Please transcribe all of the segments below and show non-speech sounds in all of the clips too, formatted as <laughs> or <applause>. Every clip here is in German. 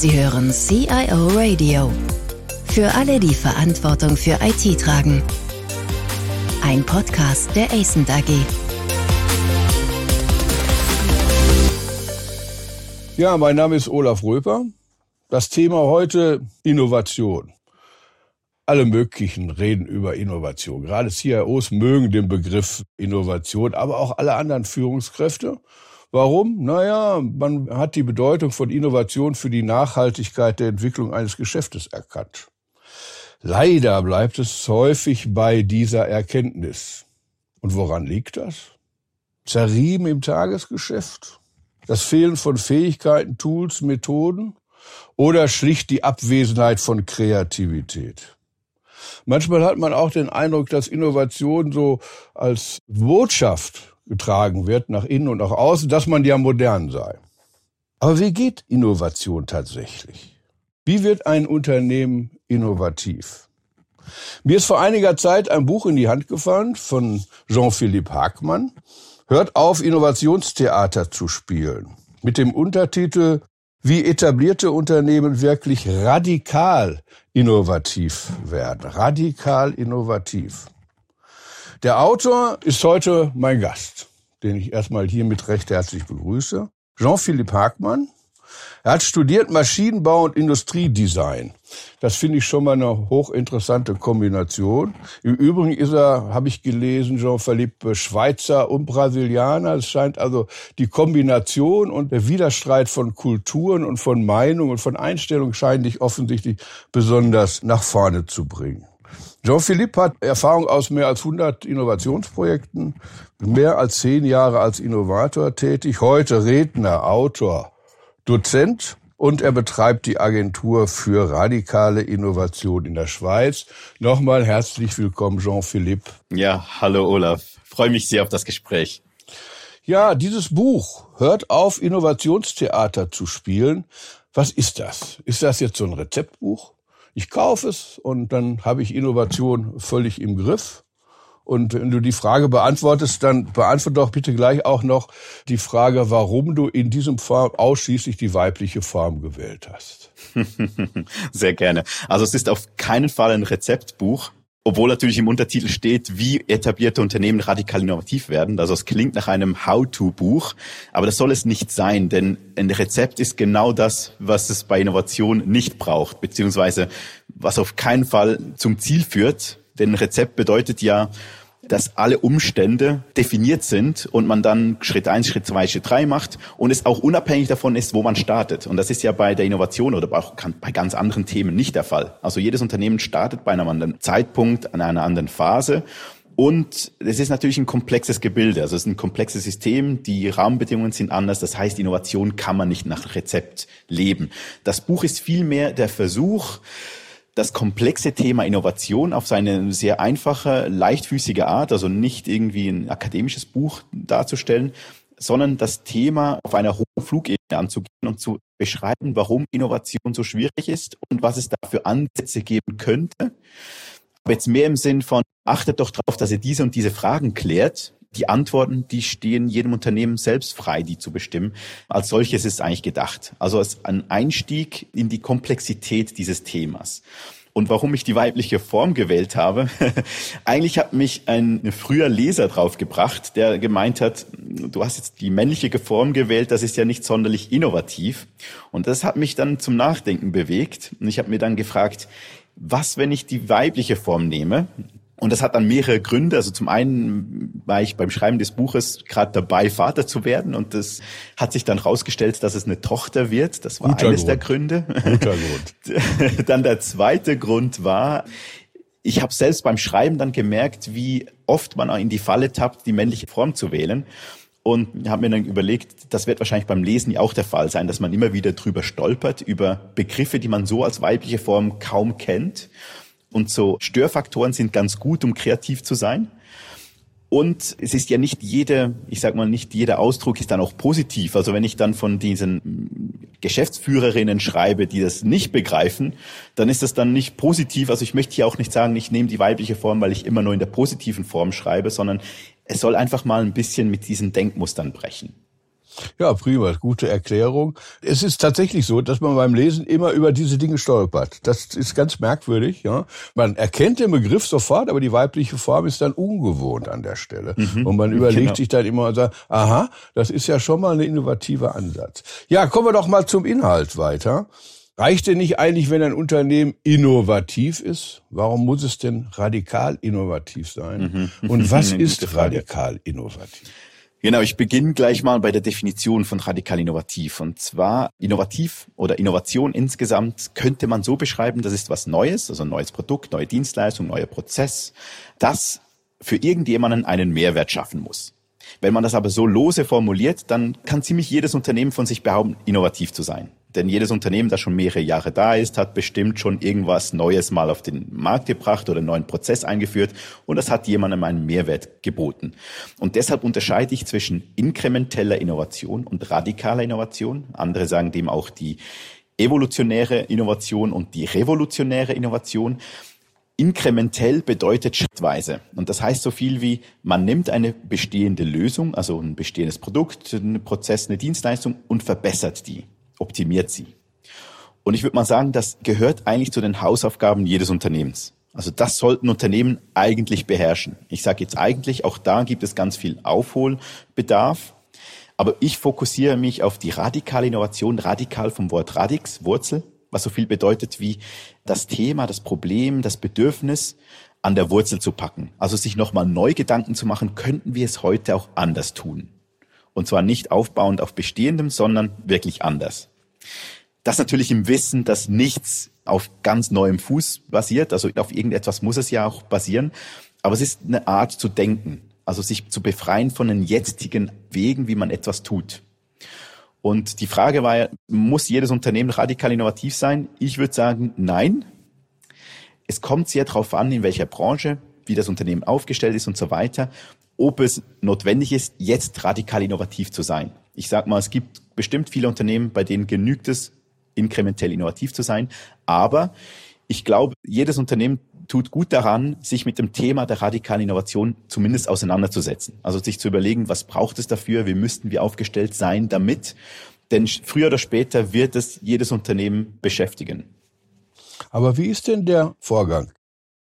Sie hören CIO Radio. Für alle, die Verantwortung für IT tragen. Ein Podcast der ACENT AG. Ja, mein Name ist Olaf Röper. Das Thema heute Innovation. Alle möglichen reden über Innovation. Gerade CIOs mögen den Begriff Innovation, aber auch alle anderen Führungskräfte. Warum? Naja, man hat die Bedeutung von Innovation für die Nachhaltigkeit der Entwicklung eines Geschäftes erkannt. Leider bleibt es häufig bei dieser Erkenntnis. Und woran liegt das? Zerrieben im Tagesgeschäft? Das Fehlen von Fähigkeiten, Tools, Methoden? Oder schlicht die Abwesenheit von Kreativität? Manchmal hat man auch den Eindruck, dass Innovation so als Botschaft getragen wird, nach innen und nach außen, dass man ja modern sei. Aber wie geht Innovation tatsächlich? Wie wird ein Unternehmen innovativ? Mir ist vor einiger Zeit ein Buch in die Hand gefallen von Jean-Philippe Hackmann. Hört auf, Innovationstheater zu spielen. Mit dem Untertitel Wie etablierte Unternehmen wirklich radikal innovativ werden. Radikal innovativ. Der Autor ist heute mein Gast, den ich erstmal hiermit recht herzlich begrüße. Jean-Philippe Hagmann. Er hat studiert Maschinenbau und Industriedesign. Das finde ich schon mal eine hochinteressante Kombination. Im Übrigen ist er, habe ich gelesen, Jean-Philippe Schweizer und Brasilianer. Es scheint also die Kombination und der Widerstreit von Kulturen und von Meinungen und von Einstellungen scheint dich offensichtlich besonders nach vorne zu bringen. Jean-Philippe hat Erfahrung aus mehr als 100 Innovationsprojekten, mehr als zehn Jahre als Innovator tätig, heute Redner, Autor, Dozent und er betreibt die Agentur für radikale Innovation in der Schweiz. Nochmal herzlich willkommen, Jean-Philippe. Ja, hallo Olaf. Freue mich sehr auf das Gespräch. Ja, dieses Buch hört auf, Innovationstheater zu spielen. Was ist das? Ist das jetzt so ein Rezeptbuch? Ich kaufe es und dann habe ich Innovation völlig im Griff. Und wenn du die Frage beantwortest, dann beantworte doch bitte gleich auch noch die Frage, warum du in diesem Fall ausschließlich die weibliche Form gewählt hast. <laughs> Sehr gerne. Also es ist auf keinen Fall ein Rezeptbuch obwohl natürlich im Untertitel steht, wie etablierte Unternehmen radikal innovativ werden. Also es klingt nach einem How-to-Buch, aber das soll es nicht sein, denn ein Rezept ist genau das, was es bei Innovation nicht braucht, beziehungsweise was auf keinen Fall zum Ziel führt. Denn ein Rezept bedeutet ja, dass alle Umstände definiert sind und man dann Schritt eins, Schritt zwei, Schritt drei macht und es auch unabhängig davon ist, wo man startet. Und das ist ja bei der Innovation oder auch bei ganz anderen Themen nicht der Fall. Also jedes Unternehmen startet bei einem anderen Zeitpunkt, an einer anderen Phase. Und es ist natürlich ein komplexes Gebilde, also es ist ein komplexes System, die Rahmenbedingungen sind anders, das heißt, Innovation kann man nicht nach Rezept leben. Das Buch ist vielmehr der Versuch, das komplexe Thema Innovation auf seine sehr einfache, leichtfüßige Art, also nicht irgendwie ein akademisches Buch darzustellen, sondern das Thema auf einer hohen Flugebene anzugehen und zu beschreiben, warum Innovation so schwierig ist und was es da für Ansätze geben könnte. Aber jetzt mehr im Sinn von, achtet doch darauf, dass ihr diese und diese Fragen klärt die Antworten, die stehen jedem Unternehmen selbst frei, die zu bestimmen. Als solches ist es eigentlich gedacht. Also als ein Einstieg in die Komplexität dieses Themas. Und warum ich die weibliche Form gewählt habe, <laughs> eigentlich hat mich ein früher Leser draufgebracht, der gemeint hat, du hast jetzt die männliche Form gewählt, das ist ja nicht sonderlich innovativ. Und das hat mich dann zum Nachdenken bewegt. Und ich habe mir dann gefragt, was, wenn ich die weibliche Form nehme? Und das hat dann mehrere Gründe. Also zum einen war ich beim Schreiben des Buches gerade dabei, Vater zu werden. Und das hat sich dann rausgestellt, dass es eine Tochter wird. Das war Guter eines Grund. der Gründe. Guter <laughs> Grund. dann der zweite Grund war, ich habe selbst beim Schreiben dann gemerkt, wie oft man auch in die Falle tappt, die männliche Form zu wählen. Und habe mir dann überlegt, das wird wahrscheinlich beim Lesen ja auch der Fall sein, dass man immer wieder drüber stolpert, über Begriffe, die man so als weibliche Form kaum kennt. Und so Störfaktoren sind ganz gut, um kreativ zu sein. Und es ist ja nicht jede, ich sag mal, nicht jeder Ausdruck ist dann auch positiv. Also wenn ich dann von diesen Geschäftsführerinnen schreibe, die das nicht begreifen, dann ist das dann nicht positiv. Also ich möchte hier auch nicht sagen, ich nehme die weibliche Form, weil ich immer nur in der positiven Form schreibe, sondern es soll einfach mal ein bisschen mit diesen Denkmustern brechen. Ja, prima, gute Erklärung. Es ist tatsächlich so, dass man beim Lesen immer über diese Dinge stolpert. Das ist ganz merkwürdig. Ja, man erkennt den Begriff sofort, aber die weibliche Form ist dann ungewohnt an der Stelle. Mhm, und man überlegt genau. sich dann immer und sagt, aha, das ist ja schon mal ein innovativer Ansatz. Ja, kommen wir doch mal zum Inhalt weiter. Reicht denn nicht eigentlich, wenn ein Unternehmen innovativ ist? Warum muss es denn radikal innovativ sein? Mhm. Und <laughs> was ist radikal innovativ? Genau, ich beginne gleich mal bei der Definition von radikal innovativ. Und zwar innovativ oder Innovation insgesamt könnte man so beschreiben, das ist was Neues, also ein neues Produkt, neue Dienstleistung, neuer Prozess, das für irgendjemanden einen Mehrwert schaffen muss. Wenn man das aber so lose formuliert, dann kann ziemlich jedes Unternehmen von sich behaupten, innovativ zu sein. Denn jedes Unternehmen, das schon mehrere Jahre da ist, hat bestimmt schon irgendwas Neues mal auf den Markt gebracht oder einen neuen Prozess eingeführt und das hat jemandem einen Mehrwert geboten. Und deshalb unterscheide ich zwischen inkrementeller Innovation und radikaler Innovation. Andere sagen dem auch die evolutionäre Innovation und die revolutionäre Innovation. Inkrementell bedeutet schrittweise. Und das heißt so viel wie, man nimmt eine bestehende Lösung, also ein bestehendes Produkt, einen Prozess, eine Dienstleistung und verbessert die optimiert sie. Und ich würde mal sagen, das gehört eigentlich zu den Hausaufgaben jedes Unternehmens. Also das sollten Unternehmen eigentlich beherrschen. Ich sage jetzt eigentlich, auch da gibt es ganz viel Aufholbedarf. Aber ich fokussiere mich auf die radikale Innovation, radikal vom Wort Radix, Wurzel, was so viel bedeutet wie das Thema, das Problem, das Bedürfnis an der Wurzel zu packen. Also sich nochmal neu Gedanken zu machen, könnten wir es heute auch anders tun. Und zwar nicht aufbauend auf Bestehendem, sondern wirklich anders. Das natürlich im Wissen, dass nichts auf ganz neuem Fuß basiert. Also auf irgendetwas muss es ja auch basieren. Aber es ist eine Art zu denken. Also sich zu befreien von den jetzigen Wegen, wie man etwas tut. Und die Frage war ja, muss jedes Unternehmen radikal innovativ sein? Ich würde sagen, nein. Es kommt sehr darauf an, in welcher Branche, wie das Unternehmen aufgestellt ist und so weiter ob es notwendig ist, jetzt radikal innovativ zu sein. Ich sage mal, es gibt bestimmt viele Unternehmen, bei denen genügt es, inkrementell innovativ zu sein. Aber ich glaube, jedes Unternehmen tut gut daran, sich mit dem Thema der radikalen Innovation zumindest auseinanderzusetzen. Also sich zu überlegen, was braucht es dafür, wie müssten wir aufgestellt sein damit. Denn früher oder später wird es jedes Unternehmen beschäftigen. Aber wie ist denn der Vorgang?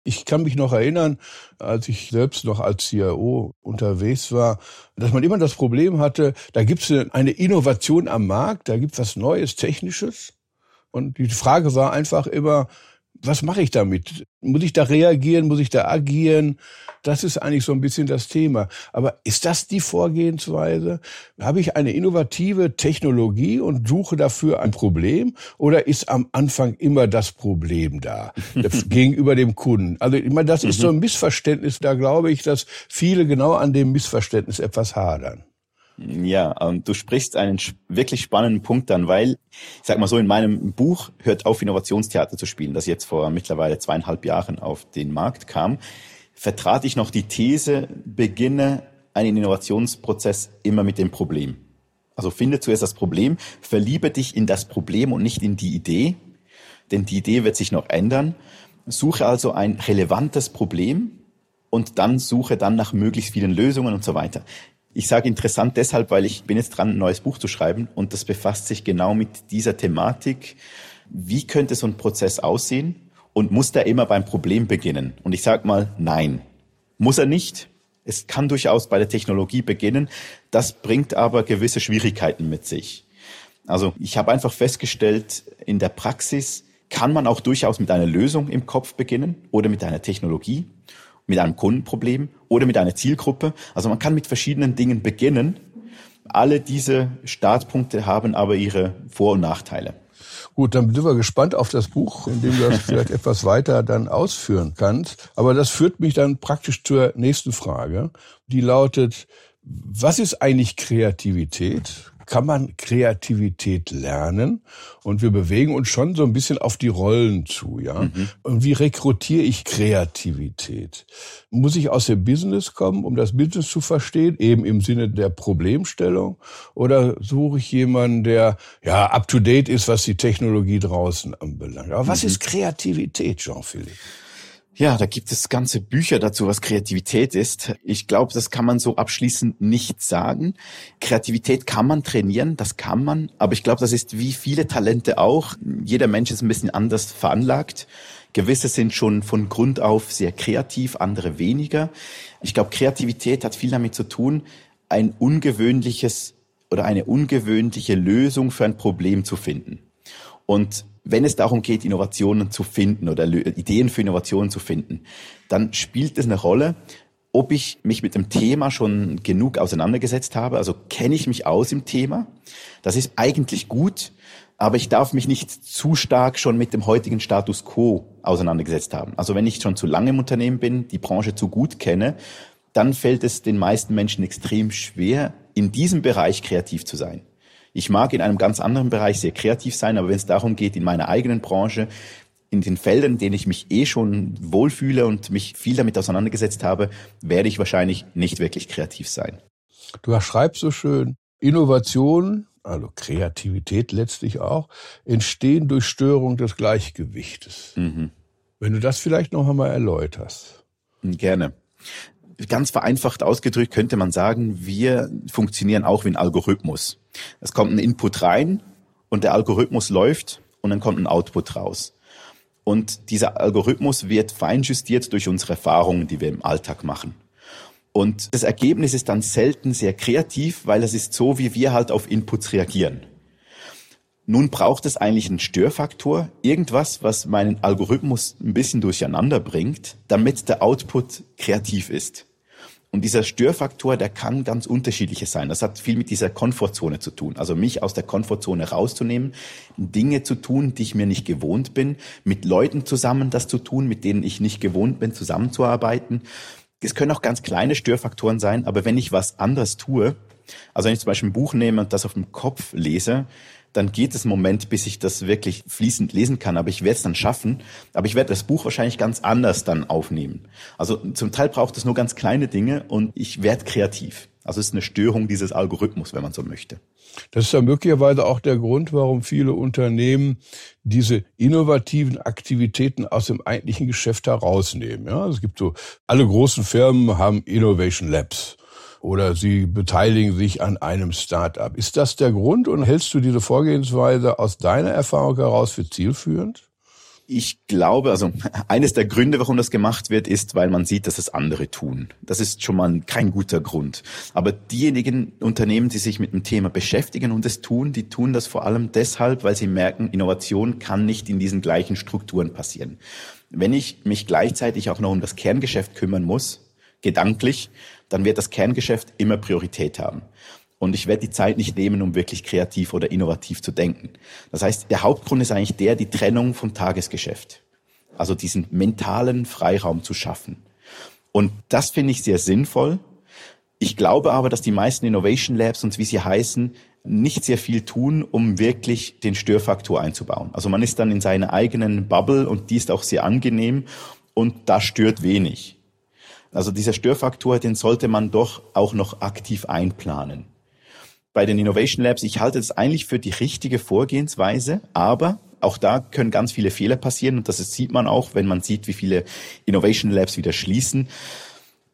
Ich kann mich noch erinnern, als ich selbst noch als CIO unterwegs war, dass man immer das Problem hatte, da gibt es eine Innovation am Markt, da gibt es was Neues, Technisches. Und die Frage war einfach immer, was mache ich damit? Muss ich da reagieren? Muss ich da agieren? Das ist eigentlich so ein bisschen das Thema. Aber ist das die Vorgehensweise? Habe ich eine innovative Technologie und suche dafür ein Problem? Oder ist am Anfang immer das Problem da <laughs> gegenüber dem Kunden? Also ich meine, das ist so ein mhm. Missverständnis. Da glaube ich, dass viele genau an dem Missverständnis etwas hadern. Ja, und du sprichst einen wirklich spannenden Punkt an, weil, ich sag mal so, in meinem Buch hört auf, Innovationstheater zu spielen, das jetzt vor mittlerweile zweieinhalb Jahren auf den Markt kam, vertrat ich noch die These, beginne einen Innovationsprozess immer mit dem Problem. Also finde zuerst das Problem, verliebe dich in das Problem und nicht in die Idee, denn die Idee wird sich noch ändern. Suche also ein relevantes Problem und dann suche dann nach möglichst vielen Lösungen und so weiter. Ich sage interessant deshalb, weil ich bin jetzt dran, ein neues Buch zu schreiben und das befasst sich genau mit dieser Thematik. Wie könnte so ein Prozess aussehen und muss der immer beim Problem beginnen? Und ich sage mal, nein, muss er nicht. Es kann durchaus bei der Technologie beginnen. Das bringt aber gewisse Schwierigkeiten mit sich. Also ich habe einfach festgestellt, in der Praxis kann man auch durchaus mit einer Lösung im Kopf beginnen oder mit einer Technologie mit einem Kundenproblem oder mit einer Zielgruppe. Also man kann mit verschiedenen Dingen beginnen. Alle diese Startpunkte haben aber ihre Vor- und Nachteile. Gut, dann sind wir gespannt auf das Buch, in dem du das <laughs> vielleicht etwas weiter dann ausführen kannst. Aber das führt mich dann praktisch zur nächsten Frage, die lautet, was ist eigentlich Kreativität? Kann man Kreativität lernen und wir bewegen uns schon so ein bisschen auf die Rollen zu, ja. Mhm. Und wie rekrutiere ich Kreativität? Muss ich aus dem Business kommen, um das Business zu verstehen, eben im Sinne der Problemstellung? Oder suche ich jemanden, der ja up to date ist, was die Technologie draußen anbelangt? Aber was mhm. ist Kreativität, Jean-Philippe? Ja, da gibt es ganze Bücher dazu, was Kreativität ist. Ich glaube, das kann man so abschließend nicht sagen. Kreativität kann man trainieren, das kann man, aber ich glaube, das ist wie viele Talente auch. Jeder Mensch ist ein bisschen anders veranlagt. Gewisse sind schon von Grund auf sehr kreativ, andere weniger. Ich glaube, Kreativität hat viel damit zu tun, ein ungewöhnliches oder eine ungewöhnliche Lösung für ein Problem zu finden. Und wenn es darum geht, Innovationen zu finden oder Ideen für Innovationen zu finden, dann spielt es eine Rolle, ob ich mich mit dem Thema schon genug auseinandergesetzt habe. Also kenne ich mich aus im Thema. Das ist eigentlich gut, aber ich darf mich nicht zu stark schon mit dem heutigen Status quo auseinandergesetzt haben. Also wenn ich schon zu lange im Unternehmen bin, die Branche zu gut kenne, dann fällt es den meisten Menschen extrem schwer, in diesem Bereich kreativ zu sein. Ich mag in einem ganz anderen Bereich sehr kreativ sein, aber wenn es darum geht, in meiner eigenen Branche, in den Feldern, in denen ich mich eh schon wohlfühle und mich viel damit auseinandergesetzt habe, werde ich wahrscheinlich nicht wirklich kreativ sein. Du schreibst so schön, Innovation, also Kreativität letztlich auch, entstehen durch Störung des Gleichgewichtes. Mhm. Wenn du das vielleicht noch einmal erläuterst. Gerne ganz vereinfacht ausgedrückt könnte man sagen, wir funktionieren auch wie ein Algorithmus. Es kommt ein Input rein und der Algorithmus läuft und dann kommt ein Output raus. Und dieser Algorithmus wird feinjustiert durch unsere Erfahrungen, die wir im Alltag machen. Und das Ergebnis ist dann selten sehr kreativ, weil es ist so, wie wir halt auf Inputs reagieren. Nun braucht es eigentlich einen Störfaktor, irgendwas, was meinen Algorithmus ein bisschen durcheinander bringt, damit der Output kreativ ist. Und dieser Störfaktor, der kann ganz unterschiedliches sein. Das hat viel mit dieser Komfortzone zu tun. Also mich aus der Komfortzone rauszunehmen, Dinge zu tun, die ich mir nicht gewohnt bin, mit Leuten zusammen das zu tun, mit denen ich nicht gewohnt bin, zusammenzuarbeiten. Es können auch ganz kleine Störfaktoren sein, aber wenn ich was anderes tue, also wenn ich zum Beispiel ein Buch nehme und das auf dem Kopf lese, dann geht es einen Moment, bis ich das wirklich fließend lesen kann. Aber ich werde es dann schaffen. Aber ich werde das Buch wahrscheinlich ganz anders dann aufnehmen. Also zum Teil braucht es nur ganz kleine Dinge und ich werde kreativ. Also es ist eine Störung dieses Algorithmus, wenn man so möchte. Das ist ja möglicherweise auch der Grund, warum viele Unternehmen diese innovativen Aktivitäten aus dem eigentlichen Geschäft herausnehmen. Ja, es gibt so, alle großen Firmen haben Innovation Labs oder sie beteiligen sich an einem Start-up. Ist das der Grund und hältst du diese Vorgehensweise aus deiner Erfahrung heraus für zielführend? Ich glaube, also eines der Gründe, warum das gemacht wird, ist, weil man sieht, dass es andere tun. Das ist schon mal kein guter Grund. Aber diejenigen Unternehmen, die sich mit dem Thema beschäftigen und es tun, die tun das vor allem deshalb, weil sie merken, Innovation kann nicht in diesen gleichen Strukturen passieren. Wenn ich mich gleichzeitig auch noch um das Kerngeschäft kümmern muss, gedanklich, dann wird das Kerngeschäft immer Priorität haben. Und ich werde die Zeit nicht nehmen, um wirklich kreativ oder innovativ zu denken. Das heißt, der Hauptgrund ist eigentlich der, die Trennung vom Tagesgeschäft. Also diesen mentalen Freiraum zu schaffen. Und das finde ich sehr sinnvoll. Ich glaube aber, dass die meisten Innovation Labs und wie sie heißen, nicht sehr viel tun, um wirklich den Störfaktor einzubauen. Also man ist dann in seiner eigenen Bubble und die ist auch sehr angenehm und da stört wenig. Also dieser Störfaktor, den sollte man doch auch noch aktiv einplanen. Bei den Innovation Labs, ich halte es eigentlich für die richtige Vorgehensweise, aber auch da können ganz viele Fehler passieren und das sieht man auch, wenn man sieht, wie viele Innovation Labs wieder schließen.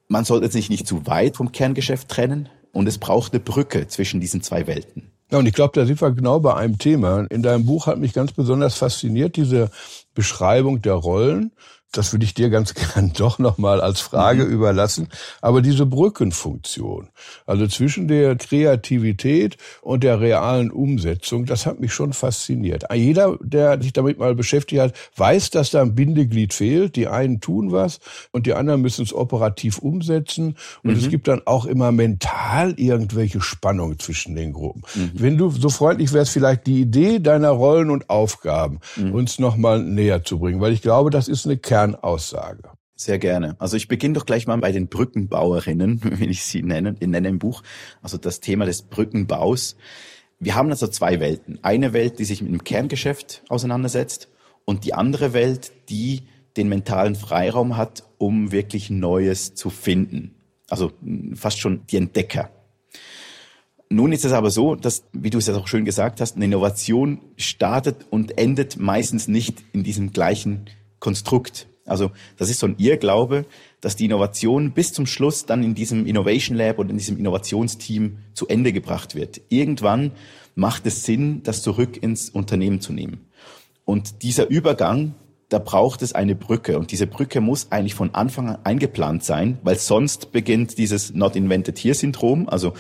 Man sollte sich nicht zu weit vom Kerngeschäft trennen und es braucht eine Brücke zwischen diesen zwei Welten. Ja, und ich glaube, da sind wir genau bei einem Thema. In deinem Buch hat mich ganz besonders fasziniert diese Beschreibung der Rollen das würde ich dir ganz <laughs> gern doch nochmal als Frage mhm. überlassen. Aber diese Brückenfunktion, also zwischen der Kreativität und der realen Umsetzung, das hat mich schon fasziniert. Jeder, der sich damit mal beschäftigt hat, weiß, dass da ein Bindeglied fehlt. Die einen tun was und die anderen müssen es operativ umsetzen. Und mhm. es gibt dann auch immer mental irgendwelche Spannungen zwischen den Gruppen. Mhm. Wenn du so freundlich wärst, vielleicht die Idee deiner Rollen und Aufgaben mhm. uns nochmal näher zu bringen, weil ich glaube, das ist eine Kern Kernaussage. Sehr gerne. Also ich beginne doch gleich mal bei den Brückenbauerinnen, <laughs> wie ich sie nenne, ich nenne im Buch. Also das Thema des Brückenbaus. Wir haben also zwei Welten. Eine Welt, die sich mit dem Kerngeschäft auseinandersetzt und die andere Welt, die den mentalen Freiraum hat, um wirklich Neues zu finden. Also fast schon die Entdecker. Nun ist es aber so, dass, wie du es ja auch schön gesagt hast, eine Innovation startet und endet meistens nicht in diesem gleichen Konstrukt. Also das ist so ein Irrglaube, dass die Innovation bis zum Schluss dann in diesem Innovation Lab und in diesem Innovationsteam zu Ende gebracht wird. Irgendwann macht es Sinn, das zurück ins Unternehmen zu nehmen. Und dieser Übergang, da braucht es eine Brücke. Und diese Brücke muss eigentlich von Anfang an eingeplant sein, weil sonst beginnt dieses Not Invented Here Syndrom. Also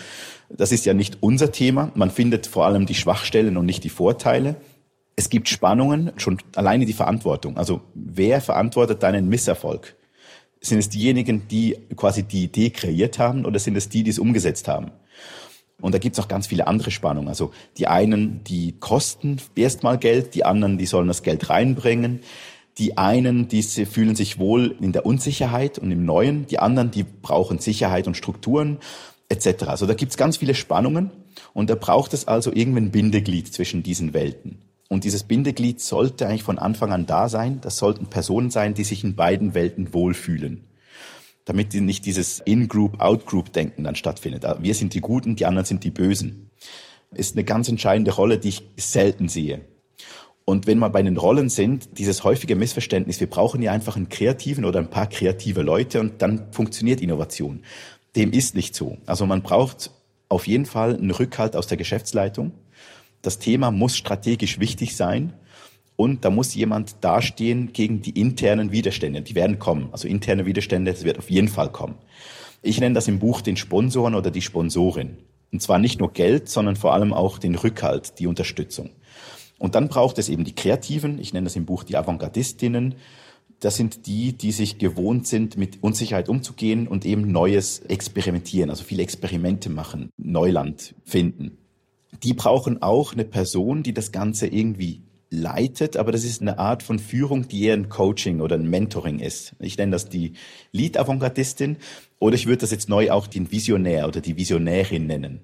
das ist ja nicht unser Thema. Man findet vor allem die Schwachstellen und nicht die Vorteile. Es gibt Spannungen, schon alleine die Verantwortung. Also wer verantwortet deinen Misserfolg? Sind es diejenigen, die quasi die Idee kreiert haben oder sind es die, die es umgesetzt haben? Und da gibt es auch ganz viele andere Spannungen. Also die einen, die kosten erstmal Geld, die anderen, die sollen das Geld reinbringen. Die einen, die fühlen sich wohl in der Unsicherheit und im Neuen. Die anderen, die brauchen Sicherheit und Strukturen etc. Also da gibt es ganz viele Spannungen und da braucht es also irgendwie ein Bindeglied zwischen diesen Welten. Und dieses Bindeglied sollte eigentlich von Anfang an da sein. Das sollten Personen sein, die sich in beiden Welten wohlfühlen. Damit nicht dieses In-Group, Out-Group-Denken dann stattfindet. Ah, wir sind die Guten, die anderen sind die Bösen. Ist eine ganz entscheidende Rolle, die ich selten sehe. Und wenn wir bei den Rollen sind, dieses häufige Missverständnis, wir brauchen ja einfach einen kreativen oder ein paar kreative Leute und dann funktioniert Innovation. Dem ist nicht so. Also man braucht auf jeden Fall einen Rückhalt aus der Geschäftsleitung. Das Thema muss strategisch wichtig sein und da muss jemand dastehen gegen die internen Widerstände. Die werden kommen. Also interne Widerstände, das wird auf jeden Fall kommen. Ich nenne das im Buch den Sponsoren oder die Sponsorin. Und zwar nicht nur Geld, sondern vor allem auch den Rückhalt, die Unterstützung. Und dann braucht es eben die Kreativen, ich nenne das im Buch die Avantgardistinnen, das sind die, die sich gewohnt sind, mit Unsicherheit umzugehen und eben Neues experimentieren, also viele Experimente machen, Neuland finden. Die brauchen auch eine Person, die das Ganze irgendwie leitet, aber das ist eine Art von Führung, die eher ein Coaching oder ein Mentoring ist. Ich nenne das die Lead-Avantgardistin oder ich würde das jetzt neu auch den Visionär oder die Visionärin nennen.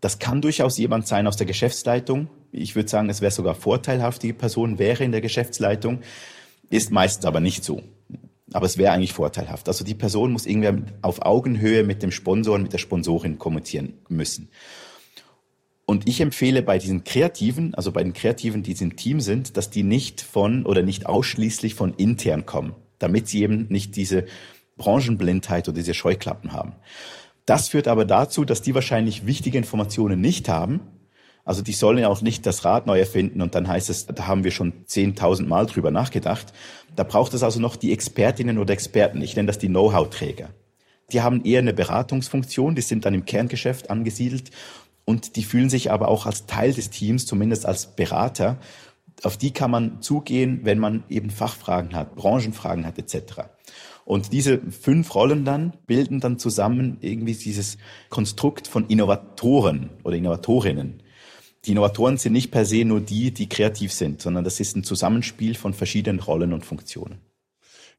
Das kann durchaus jemand sein aus der Geschäftsleitung. Ich würde sagen, es wäre sogar vorteilhaft, die Person wäre in der Geschäftsleitung, ist meistens aber nicht so. Aber es wäre eigentlich vorteilhaft. Also die Person muss irgendwie auf Augenhöhe mit dem Sponsor und mit der Sponsorin kommunizieren müssen. Und ich empfehle bei diesen Kreativen, also bei den Kreativen, die im Team sind, dass die nicht von oder nicht ausschließlich von intern kommen, damit sie eben nicht diese Branchenblindheit oder diese Scheuklappen haben. Das führt aber dazu, dass die wahrscheinlich wichtige Informationen nicht haben also die sollen ja auch nicht das Rad neu erfinden und dann heißt es, da haben wir schon 10.000 Mal drüber nachgedacht. Da braucht es also noch die Expertinnen oder Experten. Ich nenne das die Know-how-Träger. Die haben eher eine Beratungsfunktion, die sind dann im Kerngeschäft angesiedelt und die fühlen sich aber auch als Teil des Teams, zumindest als Berater. Auf die kann man zugehen, wenn man eben Fachfragen hat, Branchenfragen hat etc. Und diese fünf Rollen dann bilden dann zusammen irgendwie dieses Konstrukt von Innovatoren oder Innovatorinnen die Innovatoren sind nicht per se nur die, die kreativ sind, sondern das ist ein Zusammenspiel von verschiedenen Rollen und Funktionen.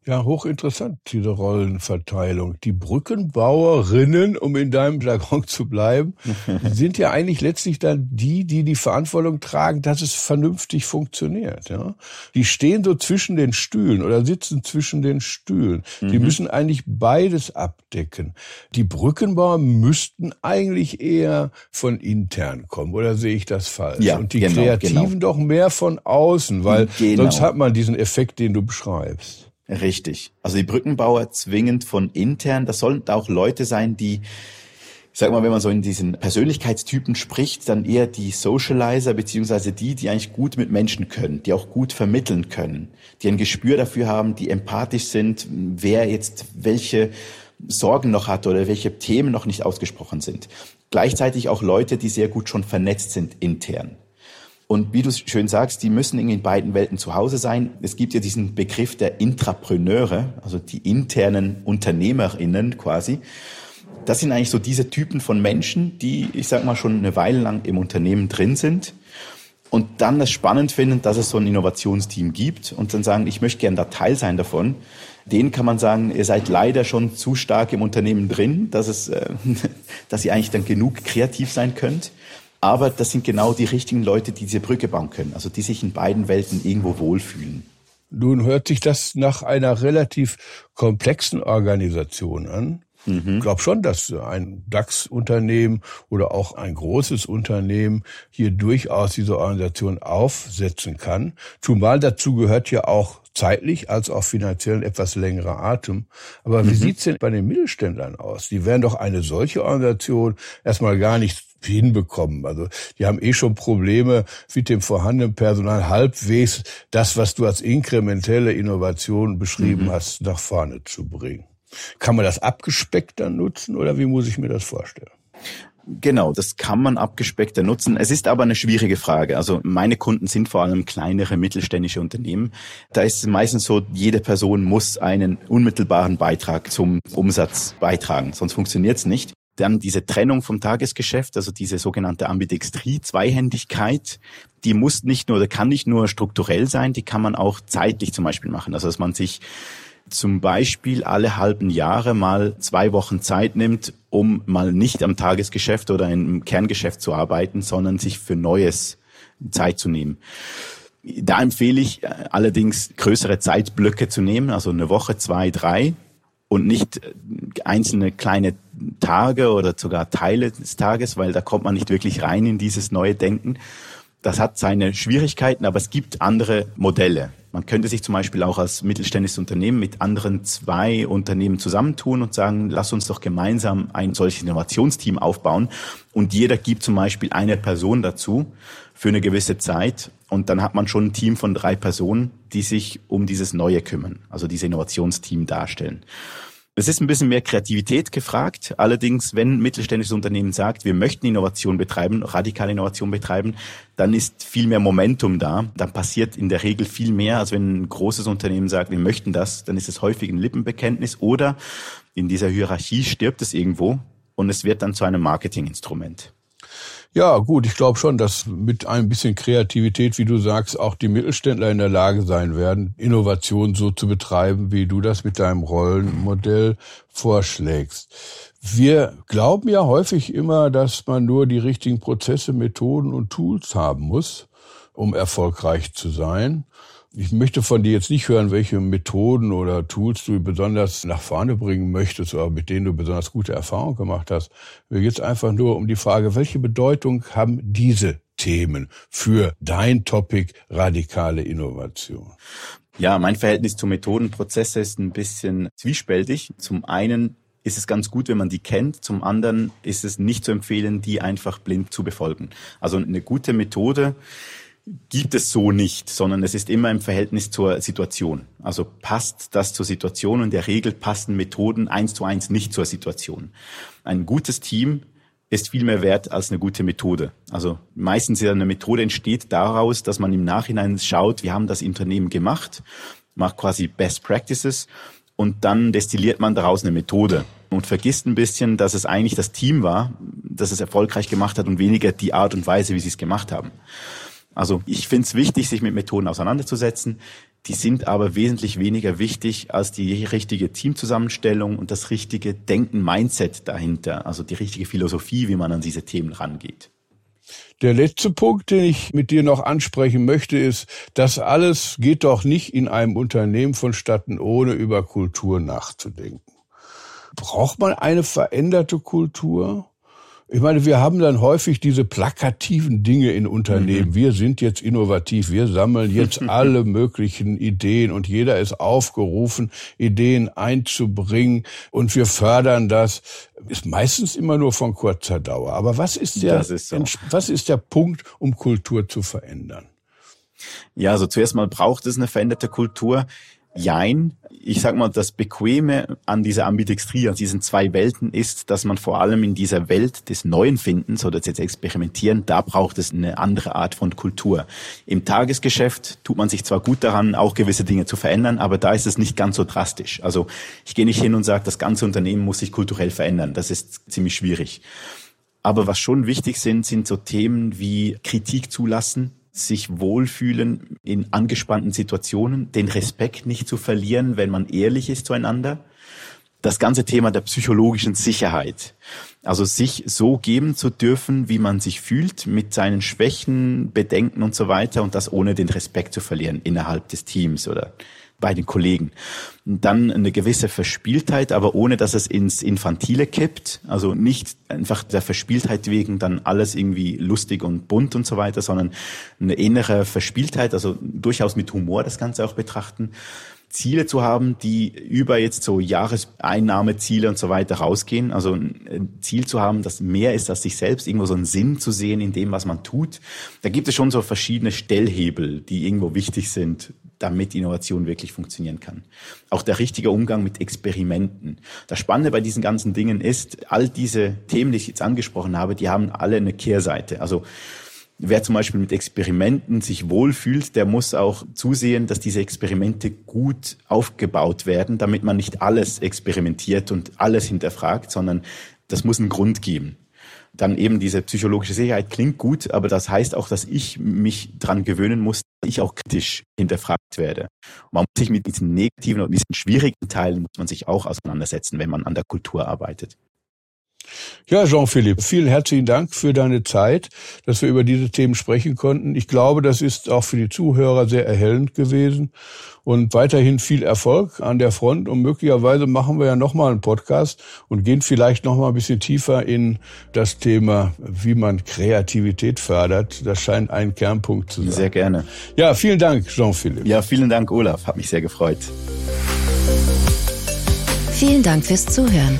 Ja, hochinteressant, diese Rollenverteilung. Die Brückenbauerinnen, um in deinem Jargon zu bleiben, <laughs> sind ja eigentlich letztlich dann die, die die Verantwortung tragen, dass es vernünftig funktioniert. Ja? Die stehen so zwischen den Stühlen oder sitzen zwischen den Stühlen. Mhm. Die müssen eigentlich beides abdecken. Die Brückenbauer müssten eigentlich eher von intern kommen, oder sehe ich das falsch? Ja, Und die genau, Kreativen genau. doch mehr von außen, weil genau. sonst hat man diesen Effekt, den du beschreibst. Richtig. Also die Brückenbauer zwingend von intern. Das sollen auch Leute sein, die, sag mal, wenn man so in diesen Persönlichkeitstypen spricht, dann eher die Socializer beziehungsweise die, die eigentlich gut mit Menschen können, die auch gut vermitteln können, die ein Gespür dafür haben, die empathisch sind, wer jetzt welche Sorgen noch hat oder welche Themen noch nicht ausgesprochen sind. Gleichzeitig auch Leute, die sehr gut schon vernetzt sind intern. Und wie du schön sagst, die müssen in beiden Welten zu Hause sein. Es gibt ja diesen Begriff der Intrapreneure, also die internen UnternehmerInnen quasi. Das sind eigentlich so diese Typen von Menschen, die, ich sag mal, schon eine Weile lang im Unternehmen drin sind und dann das spannend finden, dass es so ein Innovationsteam gibt und dann sagen, ich möchte gern da Teil sein davon. Denen kann man sagen, ihr seid leider schon zu stark im Unternehmen drin, dass es, äh, <laughs> dass ihr eigentlich dann genug kreativ sein könnt. Aber das sind genau die richtigen Leute, die diese Brücke bauen können, also die sich in beiden Welten irgendwo wohlfühlen. Nun hört sich das nach einer relativ komplexen Organisation an. Mhm. Ich glaube schon, dass ein DAX-Unternehmen oder auch ein großes Unternehmen hier durchaus diese Organisation aufsetzen kann. Zumal dazu gehört ja auch zeitlich als auch finanziell etwas längerer Atem. Aber wie mhm. sieht's denn bei den Mittelständlern aus? Die werden doch eine solche Organisation erstmal gar nicht hinbekommen. Also die haben eh schon Probleme mit dem vorhandenen Personal halbwegs das, was du als inkrementelle Innovation beschrieben mhm. hast, nach vorne zu bringen. Kann man das abgespeckter nutzen oder wie muss ich mir das vorstellen? Genau, das kann man abgespeckter nutzen. Es ist aber eine schwierige Frage. Also meine Kunden sind vor allem kleinere mittelständische Unternehmen. Da ist es meistens so, jede Person muss einen unmittelbaren Beitrag zum Umsatz beitragen, sonst funktioniert es nicht. Dann diese Trennung vom Tagesgeschäft, also diese sogenannte Ambidextrie, Zweihändigkeit, die muss nicht nur oder kann nicht nur strukturell sein, die kann man auch zeitlich zum Beispiel machen. Also dass man sich zum Beispiel alle halben Jahre mal zwei Wochen Zeit nimmt, um mal nicht am Tagesgeschäft oder im Kerngeschäft zu arbeiten, sondern sich für Neues Zeit zu nehmen. Da empfehle ich äh, allerdings größere Zeitblöcke zu nehmen, also eine Woche, zwei, drei und nicht äh, einzelne kleine Tage oder sogar Teile des Tages, weil da kommt man nicht wirklich rein in dieses neue Denken. Das hat seine Schwierigkeiten, aber es gibt andere Modelle. Man könnte sich zum Beispiel auch als mittelständisches Unternehmen mit anderen zwei Unternehmen zusammentun und sagen, lass uns doch gemeinsam ein solches Innovationsteam aufbauen. Und jeder gibt zum Beispiel eine Person dazu für eine gewisse Zeit. Und dann hat man schon ein Team von drei Personen, die sich um dieses Neue kümmern, also dieses Innovationsteam darstellen. Es ist ein bisschen mehr Kreativität gefragt. Allerdings, wenn ein mittelständisches Unternehmen sagt, wir möchten Innovation betreiben, radikale Innovation betreiben, dann ist viel mehr Momentum da. Dann passiert in der Regel viel mehr, als wenn ein großes Unternehmen sagt, wir möchten das. Dann ist es häufig ein Lippenbekenntnis oder in dieser Hierarchie stirbt es irgendwo und es wird dann zu einem Marketinginstrument. Ja, gut, ich glaube schon, dass mit ein bisschen Kreativität, wie du sagst, auch die Mittelständler in der Lage sein werden, Innovation so zu betreiben, wie du das mit deinem Rollenmodell vorschlägst. Wir glauben ja häufig immer, dass man nur die richtigen Prozesse, Methoden und Tools haben muss, um erfolgreich zu sein. Ich möchte von dir jetzt nicht hören, welche Methoden oder Tools du besonders nach vorne bringen möchtest oder mit denen du besonders gute Erfahrungen gemacht hast. Mir geht es einfach nur um die Frage, welche Bedeutung haben diese Themen für dein Topic radikale Innovation? Ja, mein Verhältnis zu Methodenprozesse ist ein bisschen zwiespältig. Zum einen ist es ganz gut, wenn man die kennt. Zum anderen ist es nicht zu empfehlen, die einfach blind zu befolgen. Also eine gute Methode gibt es so nicht, sondern es ist immer im Verhältnis zur Situation. Also passt das zur Situation und der Regel passen Methoden eins zu eins nicht zur Situation. Ein gutes Team ist viel mehr wert als eine gute Methode. Also meistens eine Methode entsteht daraus, dass man im Nachhinein schaut, wir haben das Unternehmen gemacht, macht quasi Best Practices und dann destilliert man daraus eine Methode und vergisst ein bisschen, dass es eigentlich das Team war, das es erfolgreich gemacht hat und weniger die Art und Weise, wie sie es gemacht haben. Also ich finde es wichtig, sich mit Methoden auseinanderzusetzen. Die sind aber wesentlich weniger wichtig als die richtige Teamzusammenstellung und das richtige Denken, Mindset dahinter, also die richtige Philosophie, wie man an diese Themen rangeht. Der letzte Punkt, den ich mit dir noch ansprechen möchte, ist, das alles geht doch nicht in einem Unternehmen vonstatten, ohne über Kultur nachzudenken. Braucht man eine veränderte Kultur? Ich meine, wir haben dann häufig diese plakativen Dinge in Unternehmen. Mhm. Wir sind jetzt innovativ, wir sammeln jetzt <laughs> alle möglichen Ideen und jeder ist aufgerufen, Ideen einzubringen und wir fördern das. Ist meistens immer nur von kurzer Dauer. Aber was ist der, ist so. was ist der Punkt, um Kultur zu verändern? Ja, also zuerst mal braucht es eine veränderte Kultur. Jein. Ich sag mal, das Bequeme an dieser Ambidextrie, an diesen zwei Welten ist, dass man vor allem in dieser Welt des neuen Findens oder des Experimentieren, da braucht es eine andere Art von Kultur. Im Tagesgeschäft tut man sich zwar gut daran, auch gewisse Dinge zu verändern, aber da ist es nicht ganz so drastisch. Also ich gehe nicht hin und sage, das ganze Unternehmen muss sich kulturell verändern. Das ist ziemlich schwierig. Aber was schon wichtig sind, sind so Themen wie Kritik zulassen, sich wohlfühlen in angespannten Situationen, den Respekt nicht zu verlieren, wenn man ehrlich ist zueinander. Das ganze Thema der psychologischen Sicherheit. Also sich so geben zu dürfen, wie man sich fühlt, mit seinen Schwächen, Bedenken und so weiter und das ohne den Respekt zu verlieren innerhalb des Teams oder bei den Kollegen. Und dann eine gewisse Verspieltheit, aber ohne dass es ins Infantile kippt. Also nicht einfach der Verspieltheit wegen dann alles irgendwie lustig und bunt und so weiter, sondern eine innere Verspieltheit, also durchaus mit Humor das Ganze auch betrachten. Ziele zu haben, die über jetzt so Jahreseinnahmeziele und so weiter rausgehen. Also ein Ziel zu haben, das mehr ist als sich selbst, irgendwo so einen Sinn zu sehen in dem, was man tut. Da gibt es schon so verschiedene Stellhebel, die irgendwo wichtig sind, damit Innovation wirklich funktionieren kann. Auch der richtige Umgang mit Experimenten. Das Spannende bei diesen ganzen Dingen ist, all diese Themen, die ich jetzt angesprochen habe, die haben alle eine Kehrseite. Also Wer zum Beispiel mit Experimenten sich wohlfühlt, der muss auch zusehen, dass diese Experimente gut aufgebaut werden, damit man nicht alles experimentiert und alles hinterfragt, sondern das muss einen Grund geben. Dann eben diese psychologische Sicherheit klingt gut, aber das heißt auch, dass ich mich dran gewöhnen muss, ich auch kritisch hinterfragt werde. Man muss sich mit diesen negativen und diesen schwierigen Teilen muss man sich auch auseinandersetzen, wenn man an der Kultur arbeitet. Ja, Jean-Philippe, vielen herzlichen Dank für deine Zeit, dass wir über diese Themen sprechen konnten. Ich glaube, das ist auch für die Zuhörer sehr erhellend gewesen und weiterhin viel Erfolg an der Front und möglicherweise machen wir ja nochmal einen Podcast und gehen vielleicht nochmal ein bisschen tiefer in das Thema, wie man Kreativität fördert. Das scheint ein Kernpunkt zu sein. Sehr gerne. Ja, vielen Dank, Jean-Philippe. Ja, vielen Dank, Olaf. Hat mich sehr gefreut. Vielen Dank fürs Zuhören.